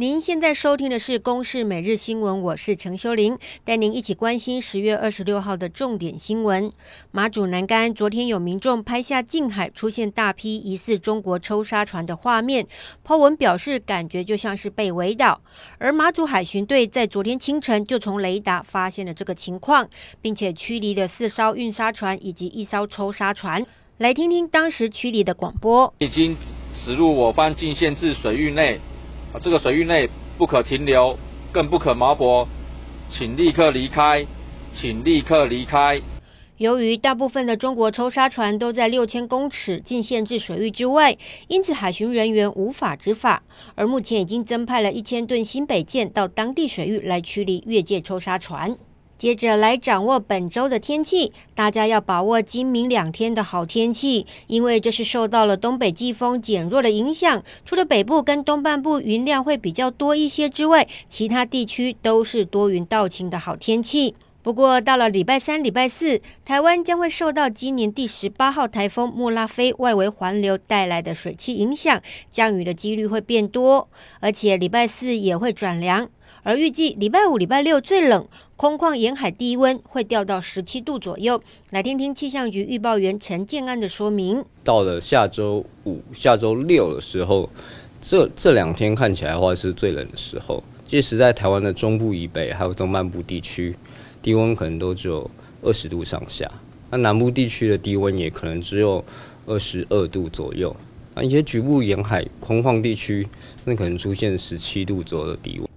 您现在收听的是《公视每日新闻》，我是陈修玲，带您一起关心十月二十六号的重点新闻。马祖南竿昨天有民众拍下近海出现大批疑似中国抽沙船的画面抛文表示感觉就像是被围岛。而马祖海巡队在昨天清晨就从雷达发现了这个情况，并且驱离了四艘运沙船以及一艘抽沙船。来听听当时驱离的广播：已经驶入我方禁限制水域内。啊，这个水域内不可停留，更不可锚泊，请立刻离开，请立刻离开。由于大部分的中国抽沙船都在六千公尺禁限制水域之外，因此海巡人员无法执法。而目前已经增派了一千吨新北舰到当地水域来驱离越界抽沙船。接着来掌握本周的天气，大家要把握今明两天的好天气，因为这是受到了东北季风减弱的影响。除了北部跟东半部云量会比较多一些之外，其他地区都是多云到晴的好天气。不过到了礼拜三、礼拜四，台湾将会受到今年第十八号台风莫拉菲外围环流带来的水汽影响，降雨的几率会变多，而且礼拜四也会转凉。而预计礼拜五、礼拜六最冷，空旷沿海低温会掉到十七度左右。来听听气象局预报员陈建安的说明。到了下周五、下周六的时候，这这两天看起来的话是最冷的时候。即使在台湾的中部以北，还有东半部地区，低温可能都只有二十度上下。那南部地区的低温也可能只有二十二度左右。那一些局部沿海空旷地区，那可能出现十七度左右的低温。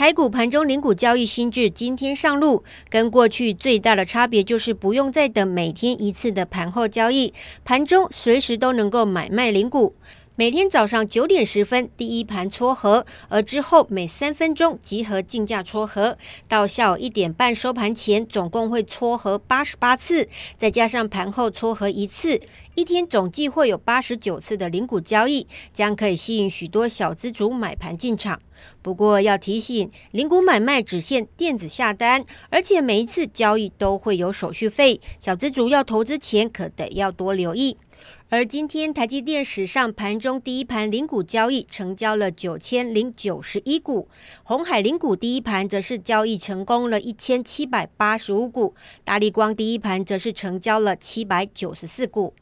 台股盘中零股交易新制今天上路，跟过去最大的差别就是不用再等每天一次的盘后交易，盘中随时都能够买卖零股。每天早上九点十分第一盘撮合，而之后每三分钟集合竞价撮合，到下午一点半收盘前，总共会撮合八十八次，再加上盘后撮合一次，一天总计会有八十九次的零股交易，将可以吸引许多小资族买盘进场。不过要提醒，零股买卖只限电子下单，而且每一次交易都会有手续费，小资族要投资前可得要多留意。而今天台积电史上盘中第一盘零股交易成交了九千零九十一股，红海零股第一盘则是交易成功了一千七百八十五股，大力光第一盘则是成交了七百九十四股。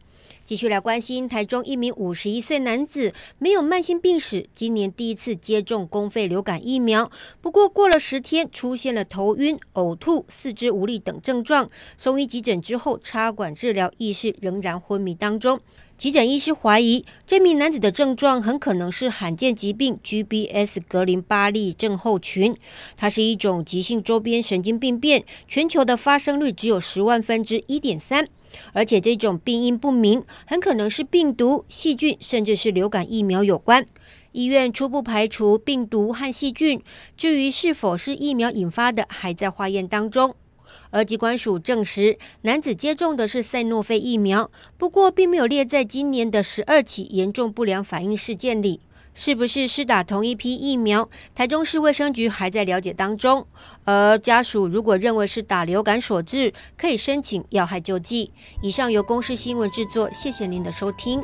继续来关心台中一名五十一岁男子没有慢性病史，今年第一次接种公费流感疫苗，不过过了十天出现了头晕、呕吐、四肢无力等症状，送医急诊之后插管治疗，意识仍然昏迷当中。急诊医师怀疑这名男子的症状很可能是罕见疾病 GBS 格林巴利症候群，它是一种急性周边神经病变，全球的发生率只有十万分之一点三。而且这种病因不明，很可能是病毒、细菌，甚至是流感疫苗有关。医院初步排除病毒和细菌，至于是否是疫苗引发的，还在化验当中。而疾管署证实，男子接种的是赛诺菲疫苗，不过并没有列在今年的十二起严重不良反应事件里。是不是施打同一批疫苗？台中市卫生局还在了解当中。而家属如果认为是打流感所致，可以申请要害救济。以上由公视新闻制作，谢谢您的收听。